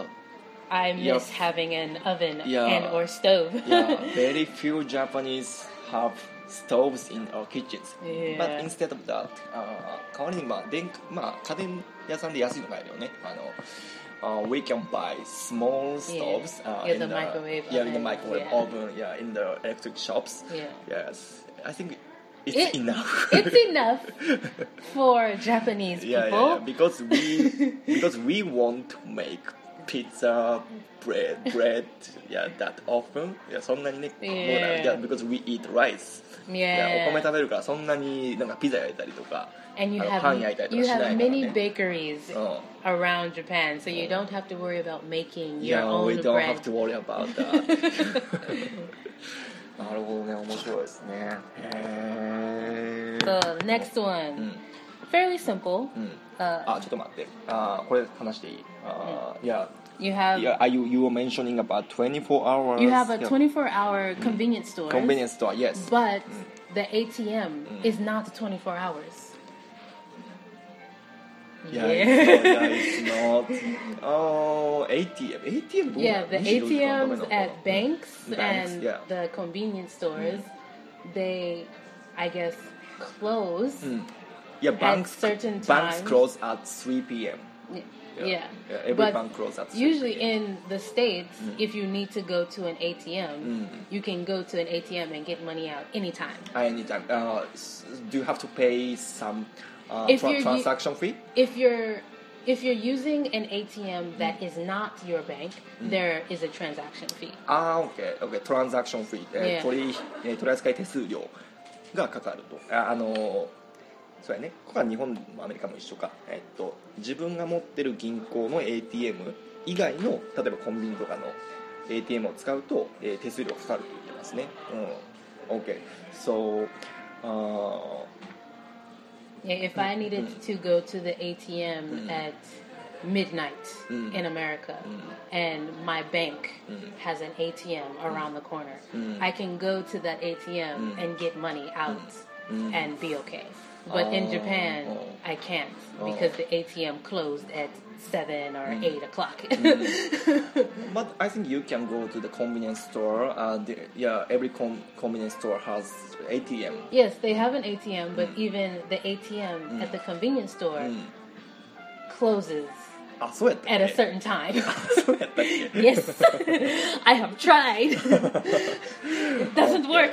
I miss Yes. having an oven Yeah. and or stove. yeah, *laughs* very few Japanese have stoves in our kitchens. Yeah. But instead of that, あー代わりにまあ電まあ家電屋さんで安いの買えるよね。あの。Uh, we can buy small stoves uh, Yeah, in the microwave yeah, in the oven, microwave yeah. oven, yeah, in the electric shops. Yeah. Yes, I think it's It- enough. *laughs* it's enough for Japanese people. yeah, *laughs* yeah, yeah, because we because we want to make pizza, bread, bread, yeah, that often. Yeah, そんなにね、 Yeah. yeah, because we eat rice. Yeah. お米食べるからそんなになんかピザ焼いたりとか、 And you あの have パン焼いたりと you かしないから have ね。 many bakeries うん around Japan, so you don't have to worry about making your Yeah, own we don't bread. have to worry about that. *laughs* なるほどね、面白いですね。へー The next one, fairly simple. うん。 Uh, あ、ちょっと待って。あ、これ話していいあ、いや。 You have yeah, you you were mentioning about twenty four hours. You have a yeah. twenty four hour mm-hmm. convenience store. Convenience store, yes. But mm. the ATM mm. is not twenty four hours. Yeah, yeah. It's, not, yeah, *laughs* it's not. Oh, ATM, ATM. Yeah, the ATMs at banks, banks and yeah. the convenience mm. stores, mm. they, I guess, close. Mm. Yeah, banks. certain times. Banks close at three p.m. Yeah. Yeah. yeah. Yeah, every But bank closes at 3 Usually p.m. in the States, if you need to go to an ATM, you can go to an ATM and get money out anytime. anytime. Uh, s- do you have to pay some uh, If tra- you're u- transaction fee? If you're if you're using an ATM that is not your bank, there is a transaction fee. ああ、OK、OK、トランザクションフィー、えー Yeah. 取りえー取り扱い手数料がかかると。ああのー そうやね、ここは日本もアメリカも一緒か、えっと、自分が持ってる銀行の ATM 以外の、例えばコンビニとかの ATM を使うと、えー手数料がかかると言ってますね。うん、OK。So, uh, if I needed to go to the ATM at midnight Mm. in America and my bank has an ATM around the corner, I can go to that ATM and get money out and be okay. But in Oh, Japan, oh. I can't because the ATM closed at 7 or 8 o'clock. *laughs* But I think you can go to the convenience store. Uh, the, yeah, every con- convenience store has ATM. yes, they have an ATM, but even the ATM at the convenience store closes あ、そうやったっ at a け certain time. *laughs* *laughs* そうやったっけ Yes, I have tried. it doesn't work.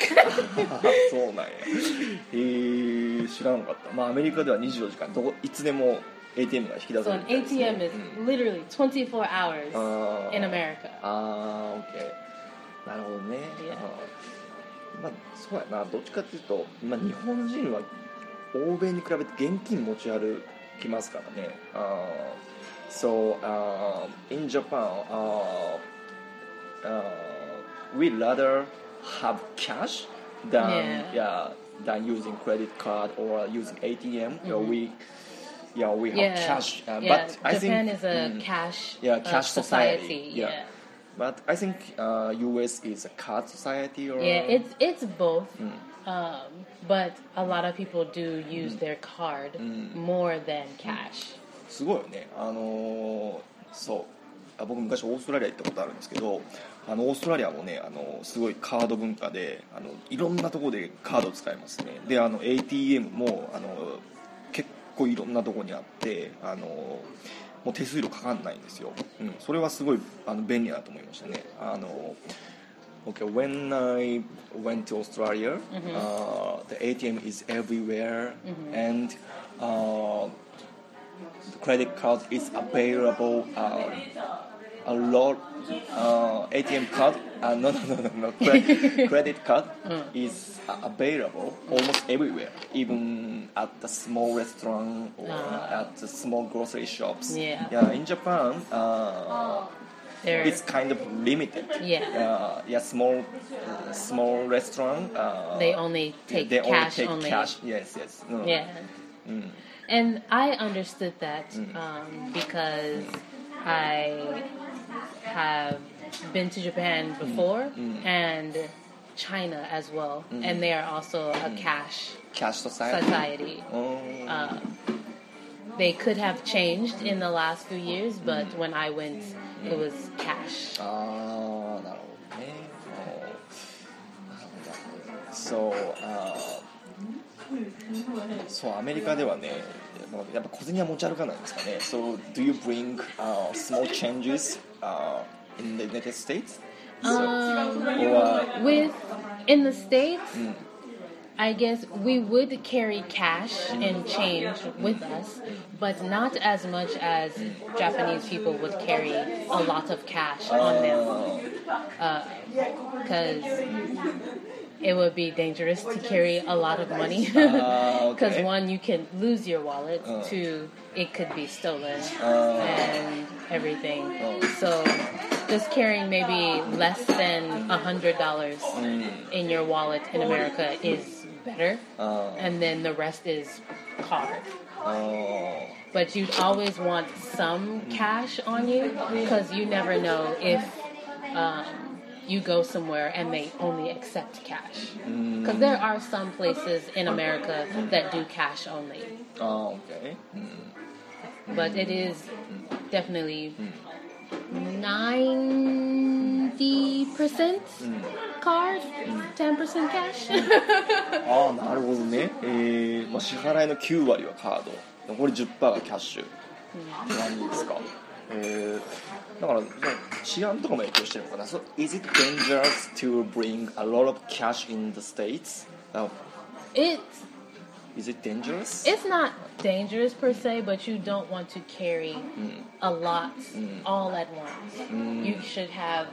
あそうなんや。え ー、知らなかった。まあアメリカでは24時間どこいつでも ATM が引き出せる an みたいですね ATM is うん literally 24 hours in America. あー、OK。なるほどね。Yeah. まあそうやな。どっちかっていうと、まあ日本人は欧米に比べて現金持ち歩きますからね。あー so uh, in Japan, uh, uh, we rather have cash than Yeah. yeah, than using credit card or using ATM. You know, we yeah we have Yeah, cash, uh, yeah. but I Japan think is a mm, cash, yeah, uh, cash society. Yeah. Yeah. But I think uh, US is a card society or Yeah, it's it's both. Mm. Um, but a lot of people do use Mm. their card more than cash. すごいよねあのーそうあ僕昔オーストラリア行ったことあるんですけど あのオーストラリアもねあのすごいカード文化であのいろんなところでカード使いますね。であの ATM もあの結構いろんなところにあってあのもう手数料かかんないんですよ、うん、それはすごいあの便利だと思いましたね。あの Okay, when I went to Australia, uh, the ATM is everywhere, and uh, the credit card is available uh, a lot uh, ATM card uh, no *laughs* no no no, no. Cre- *laughs* credit card is uh, available almost everywhere even at the small restaurant or Ah. at the small grocery shops Yeah. yeah in Japan uh, There, it's kind of limited Yeah. uh, yeah small uh, small restaurant uh, they only take they cash only take cash yes yes no. Yeah. Mm. And I understood that Mm. um, because I have been to Japan Mm. before and China as well, Mm. and they are also a cash cash society society. oh. Uh, they could have changed in the last few years, but Mm. when I went, it was cash. ああなるほどねおなるほどそうあーそうアメリカではね やっぱ小銭は持ち歩かないんですかね So do you bring、uh, small changes、uh, in the United States? So, Um, or, with in the states, Mm. I guess we would carry cash and change with us, but not as much as Japanese people would carry a lot of cash on them, because it would be dangerous to carry a lot of money. Because okay. *laughs* one, you can lose your wallet. Uh. Two, it could be stolen Ah. and everything. Oh. So just carrying maybe less than a hundred dollars Mm. in your wallet in America is better, and then the rest is card. あー But you always want some cash on you because you never know if um, you go somewhere and they only accept cash. Because there are some places in America that do cash only, あー OK、うん but it is definitely ninety percent card, ten percent cash. *laughs* ああなるほどね、えーまあ、支払いの9割はカード残り10%がキャッシュって感じですか、えー、 だからじゃあ治安とかも影響してるのかな So is it dangerous to bring a lot of cash in the States? Uh, it's is it dangerous? It's not dangerous per se, but you don't want to carry a lot all at once. You should have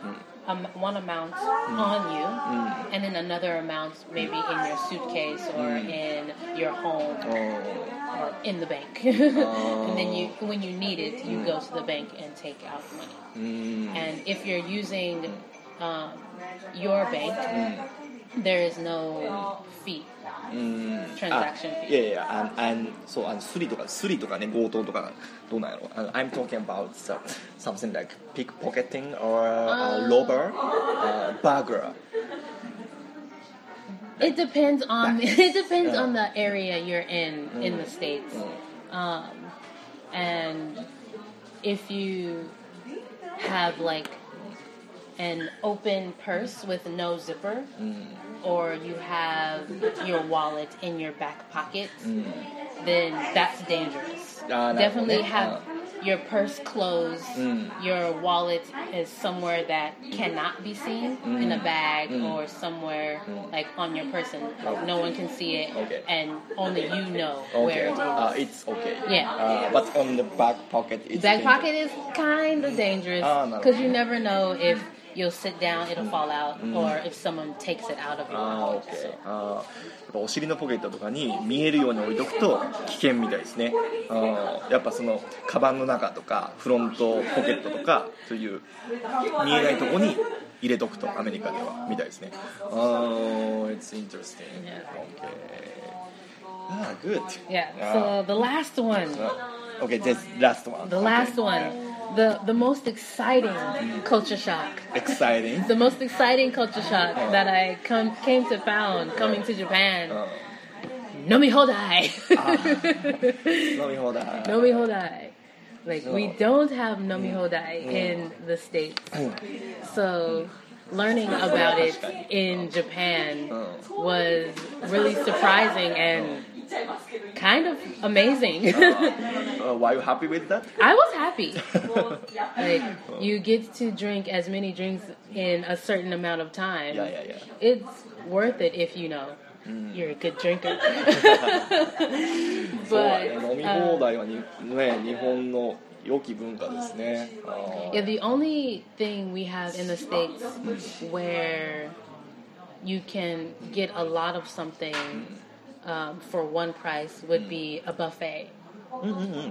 um, one amount mm. on you, mm. and then another amount maybe in your suitcase or mm. in your home oh. or in the bank. *laughs* oh. And then you, when you need it, you go to the bank and take out money. Mm. And if you're using um, your bank, there is no fee. うーん transaction あ fee. いやいやああんそうあのスリとかスリとかね強盗とかどうなんやろあの I'm talking about uh, something like pickpocketing or uh, robber uh, burglar It depends on *laughs* it depends on the area you're in in the states, um, and if you have like an open purse with no zipper, or you have your wallet in your back pocket, then that's dangerous. Ah, that Definitely one, have ah. your purse closed. Your wallet is somewhere that cannot be seen in a bag or somewhere like on your person. No one can see it, Okay. and only you know Okay where it is. uh, it's okay Yeah. uh, but on the back pocket it's Back dangerous. pocket is kind of dangerous Ah, because you never know if you'll sit down, it'll fall out, or if someone takes it out of your あー wallet. OK あーやっぱお尻のポケットとかに見えるように置いとくと危険みたいですねあーやっぱそのカバンの中とかフロントポケットとかそういう見えないとこに入れとくとアメリカではみたいですねあー It's interesting Yeah. OK ah good Yeah. Ah. So the last one, Uh, okay this last one the Okay. last one, the the most exciting culture shock. Exciting. the most exciting culture shock oh. that I come came to found coming to Japan. Oh. Uh, Nomi hodai. ah, nomi hodai. *laughs* Like so, we don't have nomi mm. hodai mm. in the states. Mm. so learning about it in Japan oh. was really surprising and kind of amazing. *laughs* Uh, were you happy with that? I was happy. Like you get to drink as many drinks in a certain amount of time. Yeah, yeah, yeah. It's worth it if you know. you're a good drinker. *laughs* *laughs* そうだね but 飲み uh, 放題はに、ね、日本の良き文化ですねあー yeah, the only thing we have in the states where you can get a lot of something um, for one price would be a buffet. Mm-hmm.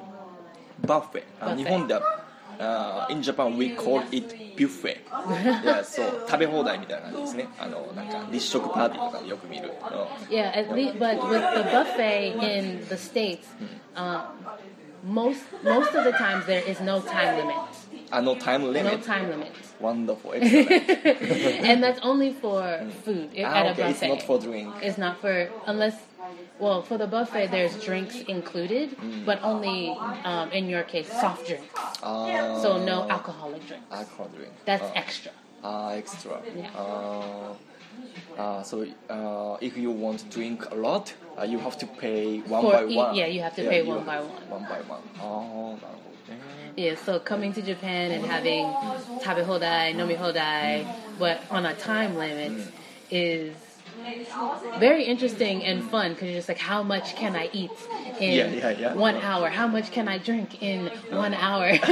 Buffet. Uh, 日本では、uh, in Japan we call it buffet. *laughs* yeah, so 食べ放題みたいな感じですね。あのなんか立食パーティーとかでよく見る。Yeah, at least but with the buffet in the states, uh, most most of the times there is no time limit. Uh, no time limit. No time limit. Wonderful. *laughs* and that's only for mm. food at ah, a buffet. It's not for drink. It's not for unless well, for the buffet, there's drinks included, mm. but only um, in your case, soft drinks. Uh, so no alcoholic drinks. Alcohol drink. That's uh, extra. Ah, uh, extra. Yeah. Ah. so if you want to drink a lot, you have to pay one for by e one. Yeah, you have to yeah, pay one by one. One by one. Oh, yeah, so coming to Japan and having tabe hodai, nomi hodai, but on a time limit mm. is very interesting and fun because you're just like, how much can I eat in Yeah, yeah, yeah. one hour? How much can I drink in one hour? *laughs*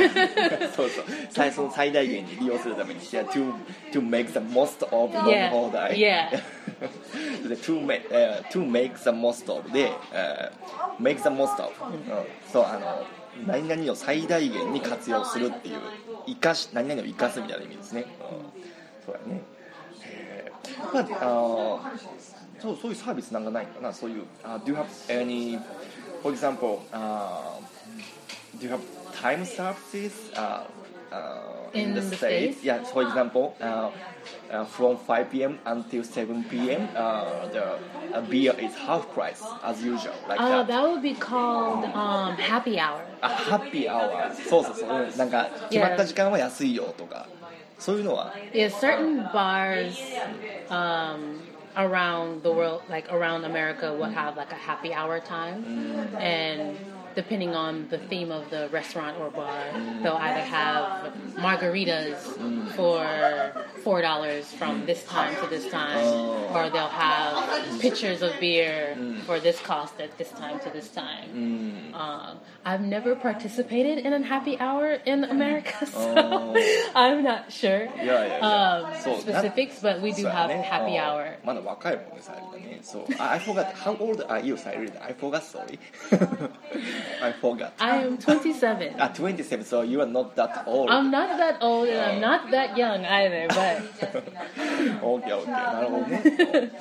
そう*laughs* そう最その最大限に利用するために yeah, to, to make the most of 飲み Yeah, 放題 yeah. *laughs* the to make、uh, to make the most of で、uh, make the most of、うん、そうあの何々を最大限に活用するっていう生かし何々を生かすみたいな意味ですね、うん、そうやね へーまああーそうそういうサービスなんかないのかなそういう、uh, do you have any for example、uh, do you have time services uh, uh, In the States? States? Yeah, for example, uh, uh, from 5 p.m. until 7 p.m., uh, the uh, beer is half price as usual, like uh, that. that would be called um, happy hour. あ、ハッピーアワー。そうそうそう。うんなんか、決まった時間は安いよとか、そういうのは、 Yeah, certain bars um, around the world, like around America, will have like a happy hour time, and depending on the theme of the restaurant or bar, they'll either have margaritas for four dollars from this time to this time, Oh. or they'll have pitchers of beer for this cost at this time to this time. Um, I've never participated in a happy hour in America, *laughs* so Oh. I'm not sure Yeah, yeah, yeah. um, So, specifics, but we do そうや have ね happy あ hour. まだ若いもんね、サイリだね。そう。I I forgot, how old are you, サイリ I forgot, sorry. *laughs* I forgot. I am 27. Ah, 27, so you are not that old. I'm not that old and I'm not that young either, but OK, OK. なるほどね。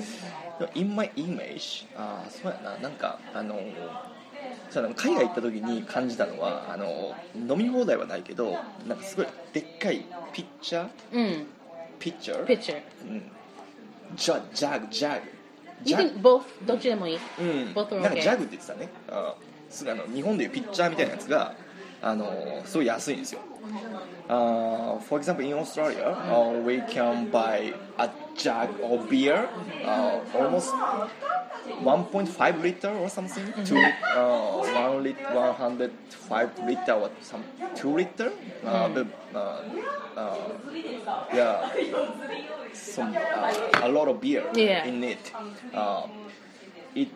In my image, あーそうやな、なんか、あの、そう海外行った時に感じたのは、あの、飲み放題はないけど、なんかすごいでっかいピッチャー mm, ピッチャー picture. ジャジャグ、ジャグ。You ジャグ can both, don't you, Emily? うん、both are なんかジャ okay. グって言ってたねあすあの日本でいうピッチャーみたいなやつがあのすごい安いんですよあ For example in Australia、uh, we can buy a jug of beer、uh, almost 1.5 liter or something to uh, 1 lit 105 liter or some 2 liter uh, the, uh, uh, yeah some uh, a lot of beer Yeah. in it uh, it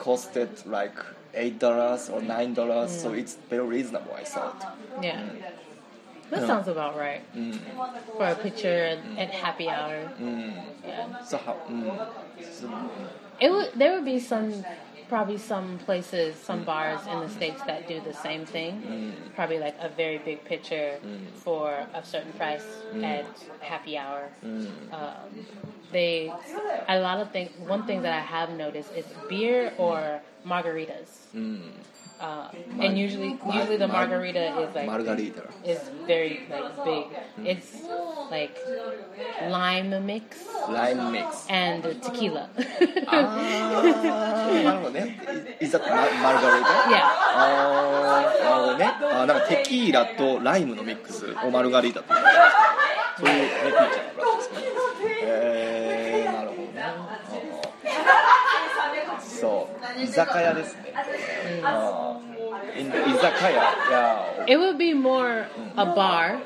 costed like eight dollars or nine dollars, so mm. it's very reasonable. I thought. Yeah. Mm. That sounds about right. Mm. For a picture at happy hour. Yeah. So how? Mm, so, It would, there would be some, probably some places, some bars in the States that do the same thing. Probably like a very big picture for a certain price at happy hour. Um, they, a lot of things, one thing that I have noticed is beer or margaritas. Uh, and usually, usually the mar- margarita is like margarita. is very like big. It's like lime mix Lime mix. and tequila. あーなるほどね。Is that mar- margarita? yeah. あーなるほどね。あーなんかテキーラとライムのミックスをマルガリータっていうそういうねピーチャーのらしいですね。えー、そう居酒屋ですね。あー in 居酒屋 yeah It would be more a bar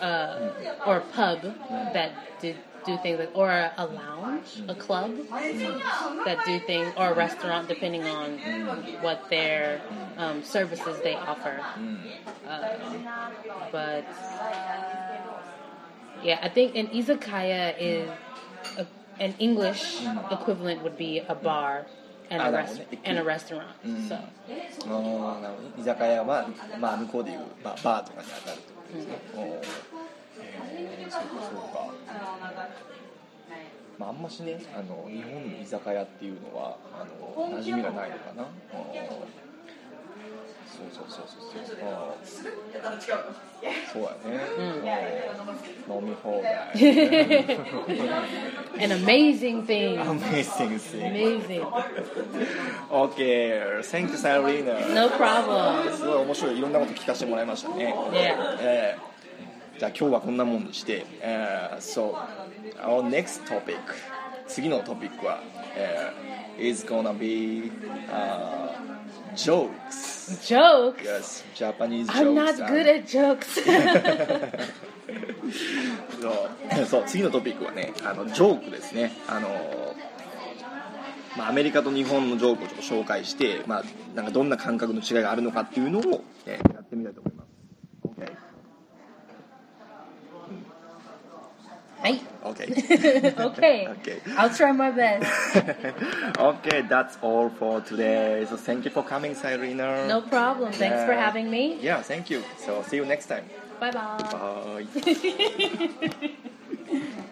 uh, or pub that did do things like, or a lounge, a club that do things, or a restaurant, depending on what their um, services they offer. Uh, but yeah, I think an izakaya is a, an English equivalent would be a bar and a, Ah, rest- and a restaurant. So. ああなるほど居酒屋は、まあ、向こうでいうババーとかに当たるってことですね、おーへえそうかそうか。まあ、あんましねあの日本の居酒屋っていうのはあの馴染みがないのかな。おーそうそうそうそうそうやね、うん、飲み放題 an amazing thing. Amazing thing Amazing. OK Thank you Sarina No problem. すごい面白いいろんなこと聞かせてもらいましたね Yeah. えーじゃあ今日はこんなもんにして、えー So our next topic 次のトピックは、えー is gonna be、uh, jokes Jokes? Yes Japanese jokes I'm not good at jokes. *laughs* そうそう次のトピックはねあのジョークですねあのまあ、アメリカと日本のジョークをちょっと紹介して、まあ、なんかどんな感覚の違いがあるのかっていうのを、えーやってみたいと思います Hi. OK *laughs* okay. Okay. I'll try my best. *laughs* okay that's all for today so thank you for coming Cyrena No problem. Thanks for having me. yeah thank you so see you next time Bye bye. *laughs* bye